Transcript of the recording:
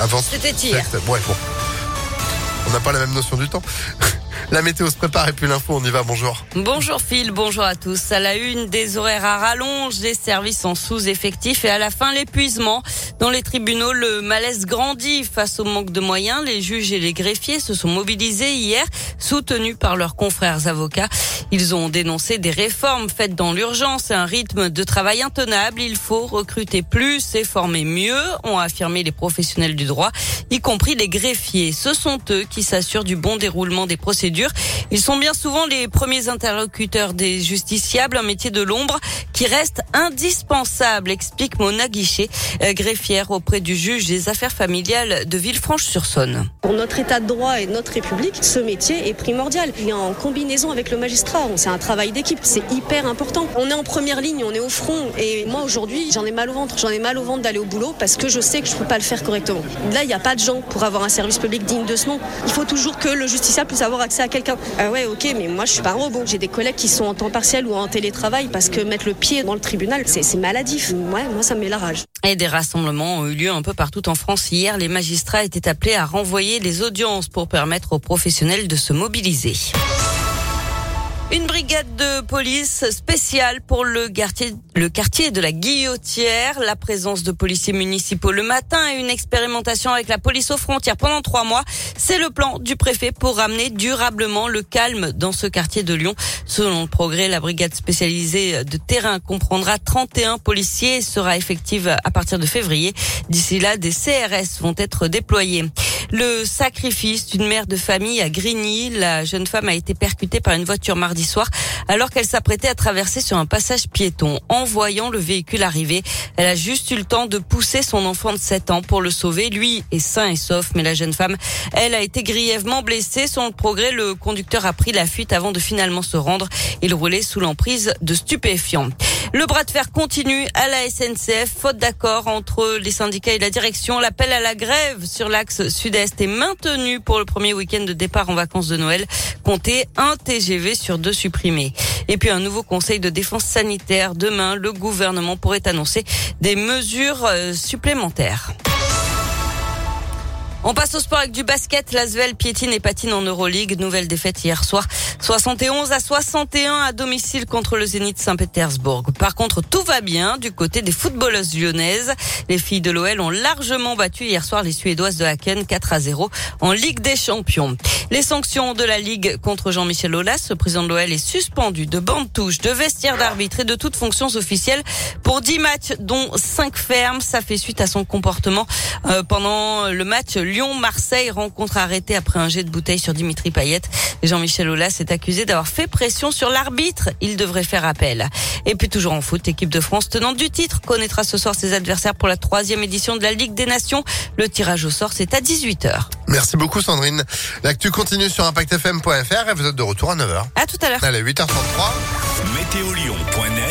avant. C'était hier. Ouais, bon. On n'a pas la même notion du temps. La météo se prépare et puis l'info, on y va, bonjour. Bonjour Phil, bonjour à tous. À la une, des horaires à rallonge, des services en sous-effectif et à la fin l'épuisement. Dans les tribunaux, le malaise grandit face au manque de moyens. Les juges et les greffiers se sont mobilisés hier, soutenus par leurs confrères avocats. Ils ont dénoncé des réformes faites dans l'urgence et un rythme de travail intenable. Il faut recruter plus et former mieux, ont affirmé les professionnels du droit, y compris les greffiers. Ce sont eux qui s'assurent du bon déroulement des procédures ils sont bien souvent les premiers interlocuteurs des justiciables, un métier de l'ombre qui reste indispensable, explique Mona Guichet, euh, auprès du juge des affaires familiales de Villefranche-sur-Saône. Pour notre état de droit et notre République, ce métier est primordial. Il est en combinaison avec le magistrat. C'est un travail d'équipe, c'est hyper important. On est en première ligne, on est au front. Et moi aujourd'hui, j'en ai mal au ventre. J'en ai mal au ventre d'aller au boulot parce que je sais que je ne peux pas le faire correctement. Là, il n'y a pas de gens pour avoir un service public digne de ce nom. Il faut toujours que le justiciable puisse avoir accès à quelqu'un. Ah ouais, ok, mais moi je suis pas un robot. J'ai des collègues qui sont en temps partiel ou en télétravail parce que mettre le pied dans le tribunal, c'est maladif. Ouais, moi ça me met la rage. Des rassemblements ont eu lieu un peu partout en France hier. Les magistrats étaient appelés à renvoyer les audiences pour permettre aux professionnels de se mobiliser. Une brigade de police spéciale pour le quartier, le quartier de la Guillotière, la présence de policiers municipaux le matin et une expérimentation avec la police aux frontières pendant trois mois. C'est le plan du préfet pour ramener durablement le calme dans ce quartier de Lyon. Selon le progrès, la brigade spécialisée de terrain comprendra 31 policiers et sera effective à partir de février. D'ici là, des CRS vont être déployés. Le sacrifice d'une mère de famille à Grigny. La jeune femme a été percutée par une voiture mardi soir alors qu'elle s'apprêtait à traverser sur un passage piéton. En voyant le véhicule arriver, elle a juste eu le temps de pousser son enfant de 7 ans pour le sauver. Lui est sain et sauf, mais la jeune femme, elle a été grièvement blessée. Sans le progrès, le conducteur a pris la fuite avant de finalement se rendre. Il roulait sous l'emprise de stupéfiants. Le bras de fer continue à la SNCF, faute d'accord entre les syndicats et la direction. L'appel à la grève sur l'axe sud-est est maintenu pour le premier week-end de départ en vacances de Noël. Comptez un TGV sur deux supprimés. Et puis un nouveau conseil de défense sanitaire. Demain, le gouvernement pourrait annoncer des mesures euh, supplémentaires. On passe au sport avec du basket. L'Asvel piétine et patine en Euroleague. Nouvelle défaite hier soir. 71 à 61 à domicile contre le Zénith Saint-Pétersbourg. Par contre, tout va bien du côté des footballeuses lyonnaises. Les filles de l'OL ont largement battu hier soir les Suédoises de Haken 4 à 0 en Ligue des Champions. Les sanctions de la Ligue contre Jean-Michel Aulas, le président de l'OL est suspendu de bande touche, de vestiaire d'arbitre et de toutes fonctions officielles pour 10 matchs dont 5 fermes. Ça fait suite à son comportement euh, pendant le match Lyon-Marseille, rencontre arrêtée après un jet de bouteille sur Dimitri Payet. Jean-Michel Aulas est accusé d'avoir fait pression sur l'arbitre. Il devrait faire appel. Et puis toujours en foot, l'équipe de France tenante du titre connaîtra ce soir ses adversaires pour la troisième édition de la Ligue des Nations. Le tirage au sort, c'est à 18h. Merci beaucoup Sandrine. L'actu continue sur impactfm.fr et vous êtes de retour à 9h. À tout à l'heure. Allez, 8h33. Météolion.net